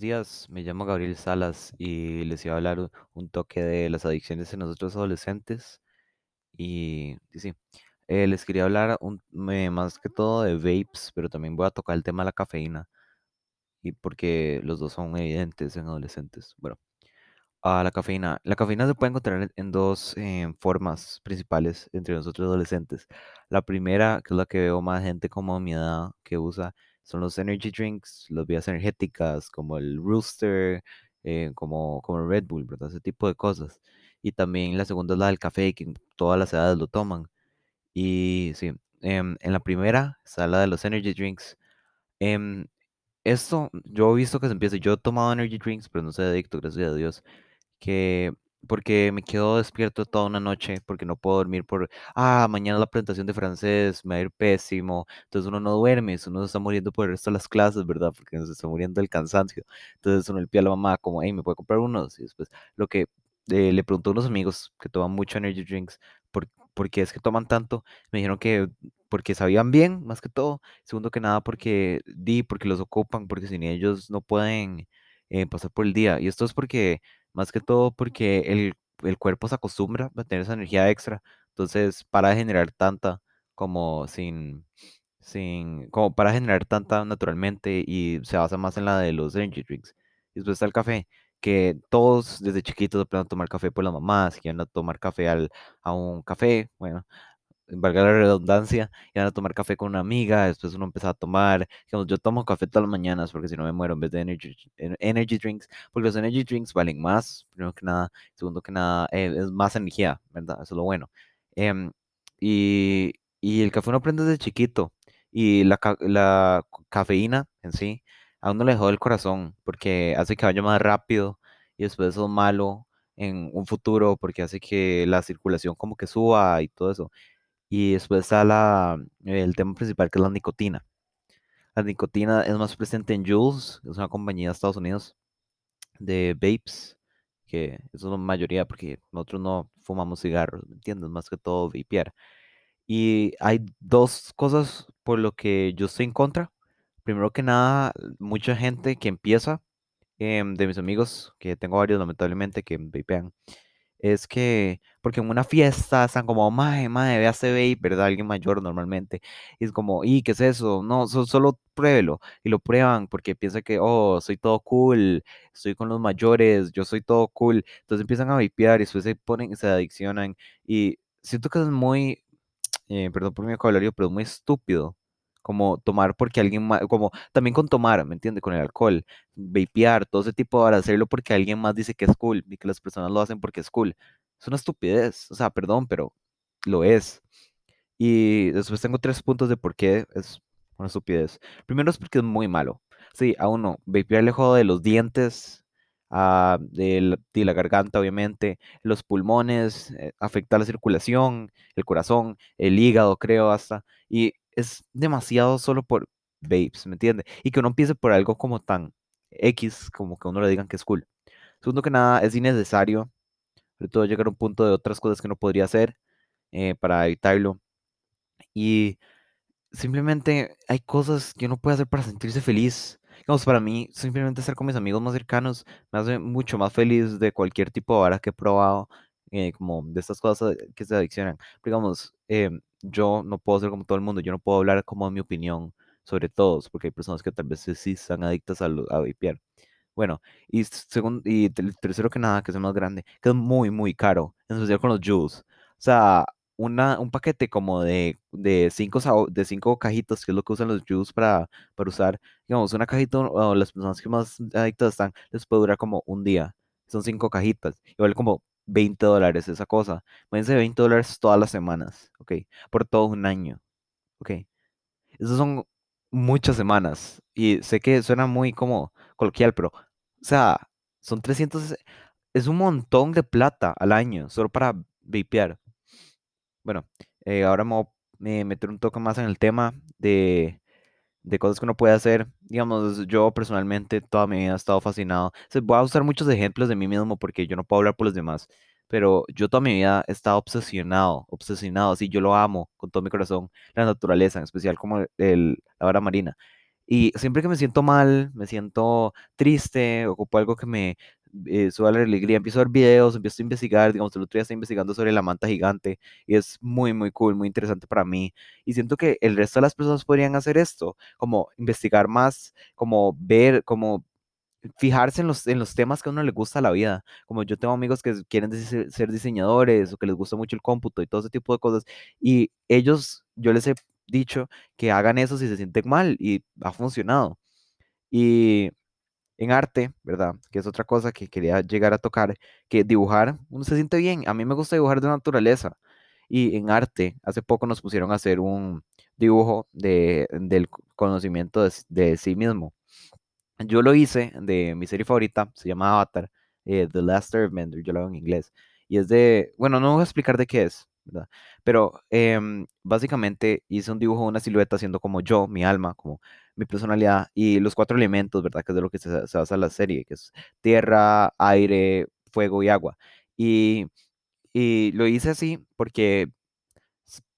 días, me llamo Gabriel Salas y les iba a hablar un toque de las adicciones en nosotros adolescentes. Y, sí, eh, les quería hablar un- más que todo de vapes, pero también voy a tocar el tema de la cafeína, y porque los dos son evidentes en adolescentes. Bueno, a la cafeína. La cafeína se puede encontrar en dos eh, formas principales entre nosotros adolescentes. La primera, que es la que veo más gente como mi edad que usa, son los energy drinks, las bebidas energéticas como el Rooster, eh, como, como el Red Bull, ¿verdad? Ese tipo de cosas. Y también la segunda es la del café, que todas las edades lo toman. Y sí, em, en la primera está la de los energy drinks. Em, esto, yo he visto que se empieza, yo he tomado energy drinks, pero no soy adicto, gracias a Dios que porque me quedo despierto toda una noche, porque no puedo dormir por, ah, mañana la presentación de francés, me va a ir pésimo, entonces uno no duerme, uno se está muriendo por el resto de las clases, ¿verdad? Porque se está muriendo del cansancio, entonces uno le pide a la mamá como, hey, ¿me puede comprar unos? Y después, lo que eh, le pregunto a unos amigos que toman mucho energy drinks, ¿por, por qué es que toman tanto? Me dijeron que porque sabían bien, más que todo, segundo que nada porque di, porque los ocupan, porque sin ellos no pueden eh, pasar por el día, y esto es porque más que todo porque el, el cuerpo se acostumbra a tener esa energía extra, entonces para generar tanta como sin, sin, como para generar tanta naturalmente y se basa más en la de los energy drinks. Después está el café, que todos desde chiquitos aprenden a tomar café por las mamás, que van a tomar café al, a un café, bueno, valga la redundancia, iban a tomar café con una amiga, después uno empezaba a tomar, digamos, yo tomo café todas las mañanas porque si no me muero en vez de energy, en- energy drinks, porque los energy drinks valen más, primero que nada, segundo que nada, eh, es más energía, ¿verdad? Eso es lo bueno. Em, y, y el café uno aprende desde chiquito, y la, la cafeína en sí, a uno le jode el corazón, porque hace que vaya más rápido, y después eso es malo en un futuro, porque hace que la circulación como que suba y todo eso. Y después está la, el tema principal que es la nicotina. La nicotina es más presente en Juuls, es una compañía de Estados Unidos de vapes, que es la mayoría porque nosotros no fumamos cigarros, ¿me entiendes? Más que todo vapear. Y hay dos cosas por lo que yo estoy en contra. Primero que nada, mucha gente que empieza, em, de mis amigos, que tengo varios lamentablemente que vapean, es que, porque en una fiesta están como, mae, mae, vea vape, ¿verdad? Alguien mayor normalmente. Y es como, ¿y qué es eso? No, so- solo pruébelo. Y lo prueban porque piensan que, oh, soy todo cool, estoy con los mayores, yo soy todo cool. Entonces empiezan a vapear y después se ponen, se adiccionan. Y siento que es muy, eh, perdón por mi vocabulario, pero es muy estúpido. Como tomar porque alguien más, como también con tomar, ¿me entiende? Con el alcohol, vapear, todo ese tipo de hacerlo porque alguien más dice que es cool y que las personas lo hacen porque es cool. Es una estupidez, o sea, perdón, pero lo es. Y después tengo tres puntos de por qué es una estupidez. Primero es porque es muy malo. Sí, a uno, vapear le jode de los dientes, ah, de la, de la garganta, obviamente, los pulmones, eh, afecta la circulación, el corazón, el hígado, creo, hasta. Y es demasiado solo por vapes, ¿me entiende? Y que uno empiece por algo como tan X, como que uno le digan que es cool. Segundo que nada, es innecesario, sobre todo llegar a un punto de otras cosas que no podría hacer eh, para evitarlo. Y simplemente hay cosas que uno puede hacer para sentirse feliz. Digamos, para mí, simplemente estar con mis amigos más cercanos me hace mucho más feliz de cualquier tipo de vara que he probado, eh, como de estas cosas que se adiccionan. Digamos, em, yo no puedo ser como todo el mundo, yo no puedo hablar como mi opinión sobre todos, porque hay personas que tal vez sí están adictas a, lo- a. Bueno, y segundo, y tercero que nada, que es el más grande, que es muy, muy caro, en especial con los Juice. O sea, una, un paquete como de, de cinco, de cinco cajitas, que es lo que usan los Juice para, para usar. Digamos, una cajita, o las personas que más adictas están, les puede durar como un día. Son cinco cajitas, vale como 20 dólares esa cosa. Imagínense 20 dólares todas las semanas, ¿ok? Por todo un año, ¿ok? Esas son muchas semanas. Y sé que suena muy como coloquial, pero, o sea, son 300, es un montón de plata al año, solo para vapear. Bueno, eh, ahora me voy a meter un toque más en el tema de, de cosas que uno puede hacer. Digamos, yo personalmente toda mi vida he estado fascinado. O sea, voy a usar muchos ejemplos de mí mismo porque yo no puedo hablar por los demás. Pero yo toda mi vida he estado obsesionado, obsesionado, así yo lo amo con todo mi corazón, la naturaleza, en especial como el, la vara marina. Y siempre que me siento mal, me siento triste, ocupo algo que me eh, la alegría, empiezo a ver videos, empiezo a investigar, digamos, el otro día estoy investigando sobre la manta gigante y es muy, muy cool, muy interesante para mí. Y siento que el resto de las personas podrían hacer esto, como investigar más, como ver, como fijarse en los, en los temas que a uno le gusta la vida. Como yo tengo amigos que quieren ser diseñadores o que les gusta mucho el cómputo y todo ese tipo de cosas. Y ellos, yo les he dicho que hagan eso si se sienten mal y ha funcionado. Y en arte, ¿verdad? Que es otra cosa que quería llegar a tocar, que dibujar, uno se siente bien. A mí me gusta dibujar de naturaleza. Y en arte, hace poco nos pusieron a hacer un dibujo de, del conocimiento de de sí mismo. Yo lo hice de mi serie favorita, se llama Avatar, eh, The Last Airbender, yo lo hago en inglés. Y es de, bueno, no voy a explicar de qué es, ¿verdad? Pero em, básicamente hice un dibujo una silueta siendo como yo, mi alma, como mi personalidad y los cuatro elementos, ¿verdad? Que es de lo que se, se basa la serie, que es tierra, aire, fuego y agua. Y, y lo hice así porque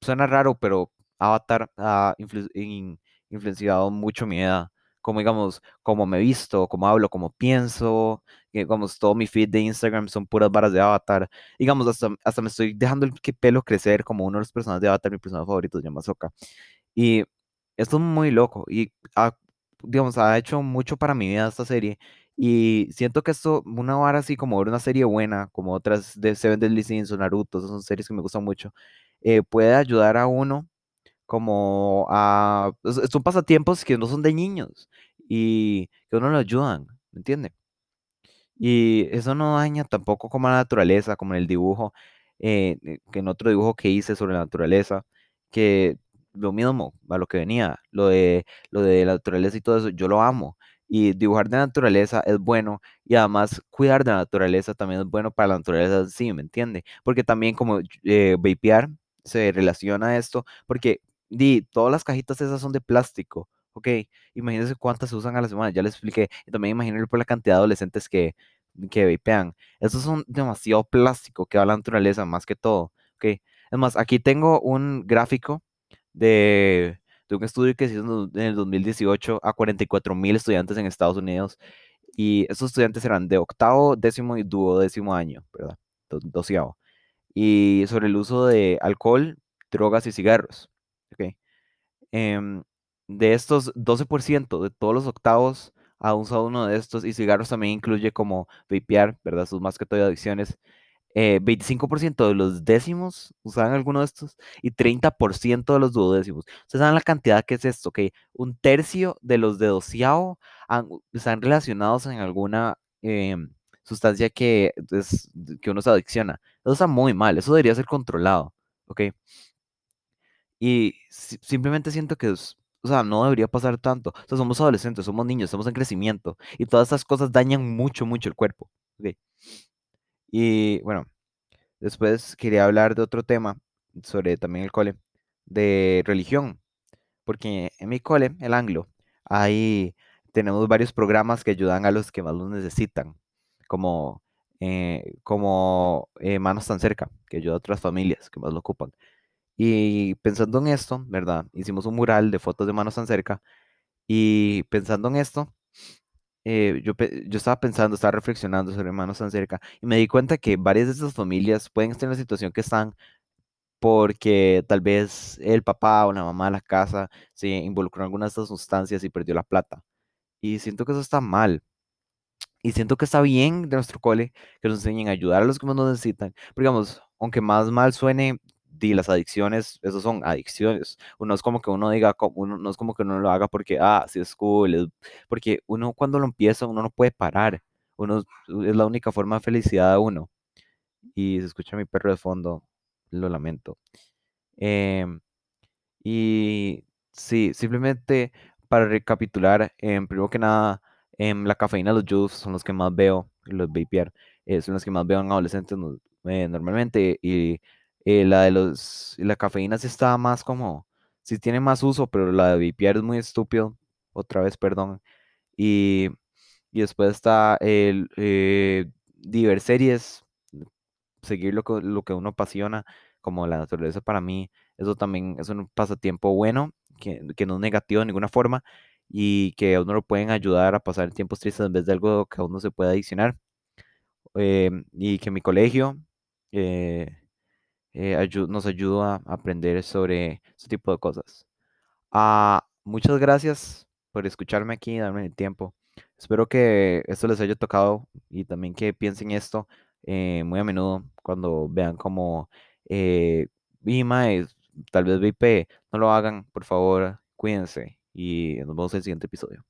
suena raro, pero Avatar ha influ- in- influenciado mucho mi edad. Como digamos, cómo me visto, cómo hablo, cómo pienso. Digamos, todo mi feed de Instagram son puras varas de Avatar. Digamos, hasta, hasta me estoy dejando el pelo crecer como uno de los personajes de Avatar, mi personaje favorito se llama. Y esto es muy loco. Y ha, digamos, ha hecho mucho para mi vida esta serie. Y siento que esto, una vara así como una serie buena, como otras de Seven Deadly Sins o Naruto, esas son series que me gustan mucho eh, puede ayudar a uno como a... Son pasatiempos que no son de niños y que a uno lo ayudan, ¿me entiende? Y eso no daña tampoco como la naturaleza, como en el dibujo, eh, eh, que en otro dibujo que hice sobre la naturaleza, que lo mismo a lo que venía, lo de, lo de la naturaleza y todo eso, yo lo amo. Y dibujar de naturaleza es bueno y además cuidar de la naturaleza también es bueno para la naturaleza, sí, ¿me entiende? Porque también como eh, vapear se relaciona a esto, porque di, todas las cajitas esas son de plástico, ¿ok? Imagínense cuántas se usan a la semana, ya les expliqué. También imagínense por la cantidad de adolescentes que, que vapean. Esos son demasiado plástico que va a la naturaleza más que todo. ¿ok? Es más, aquí tengo un gráfico de, un estudio que se hizo en el 2018 a 44 mil estudiantes en Estados Unidos. Y esos estudiantes eran de octavo, décimo y duodécimo año, ¿verdad? Do- Doceavo. Y sobre el uso de alcohol, drogas y cigarros. ¿ok? em, de estos 12% de todos los octavos ha usado uno de estos y cigarros también incluye como vapear, ¿verdad? Sus más que todo adicciones. Eh, 25% de los décimos usaban alguno de estos y 30% de los duodécimos. ¿Ustedes saben la cantidad que es esto? Que un tercio de los de doceavo están relacionados en alguna em, sustancia que, es, que uno se adicciona. Eso está muy mal, eso debería ser controlado, ¿ok? Y si- simplemente siento que es, o sea, no debería pasar tanto. O sea, somos adolescentes, somos niños, estamos en crecimiento y todas estas cosas dañan mucho, mucho el cuerpo. Y bueno, después quería hablar de otro tema sobre también el cole, de religión, porque en mi cole, el anglo, ahí tenemos varios programas que ayudan a los que más los necesitan, como, eh, como eh, Manos tan cerca, que ayuda a otras familias que más lo ocupan. Y pensando en esto, ¿verdad? Hicimos un mural de fotos de manos tan cerca. Y pensando en esto, eh, yo, yo estaba pensando, estaba reflexionando sobre manos tan cerca. Y me di cuenta que varias de estas familias pueden estar en la situación que están porque tal vez el papá o la mamá de la casa se involucró en alguna de estas sustancias y perdió la plata. Y siento que eso está mal. Y siento que está bien de nuestro cole que nos enseñen a ayudar a los que más nos necesitan. Porque, digamos, aunque más mal suene, di las adicciones, esos son adicciones. Uno es como que uno diga, uno, no es como que uno lo haga porque, ah, sí es cool. es- porque uno cuando lo empieza, uno no puede parar. Uno es la única forma de felicidad de uno. Y se escucha mi perro de fondo, lo lamento. Em, y sí, simplemente para recapitular, em, primero que nada, em, la cafeína, los juice son los que más veo, los vapear, eh, son los que más veo en adolescentes eh, normalmente. Y eh, la de los, la cafeína sí está más como, sí tiene más uso, pero la de vapear es muy estúpido, otra vez, perdón. Y, y después está el eh, ver series, seguir lo que, lo que uno apasiona, como la naturaleza para mí, eso también es un pasatiempo bueno, que, que no es negativo de ninguna forma. y que a uno lo pueden ayudar a pasar tiempos tristes en vez de algo que a uno se pueda adicionar. Em, y que mi colegio eh, eh, nos ayuda a aprender sobre ese tipo de cosas. Ah, muchas gracias por escucharme aquí y darme el tiempo. Espero que esto les haya tocado y también que piensen esto eh, muy a menudo cuando vean como eh, "Y, mae, tal vez VIP, no lo hagan, por favor, cuídense y nos vemos en el siguiente episodio.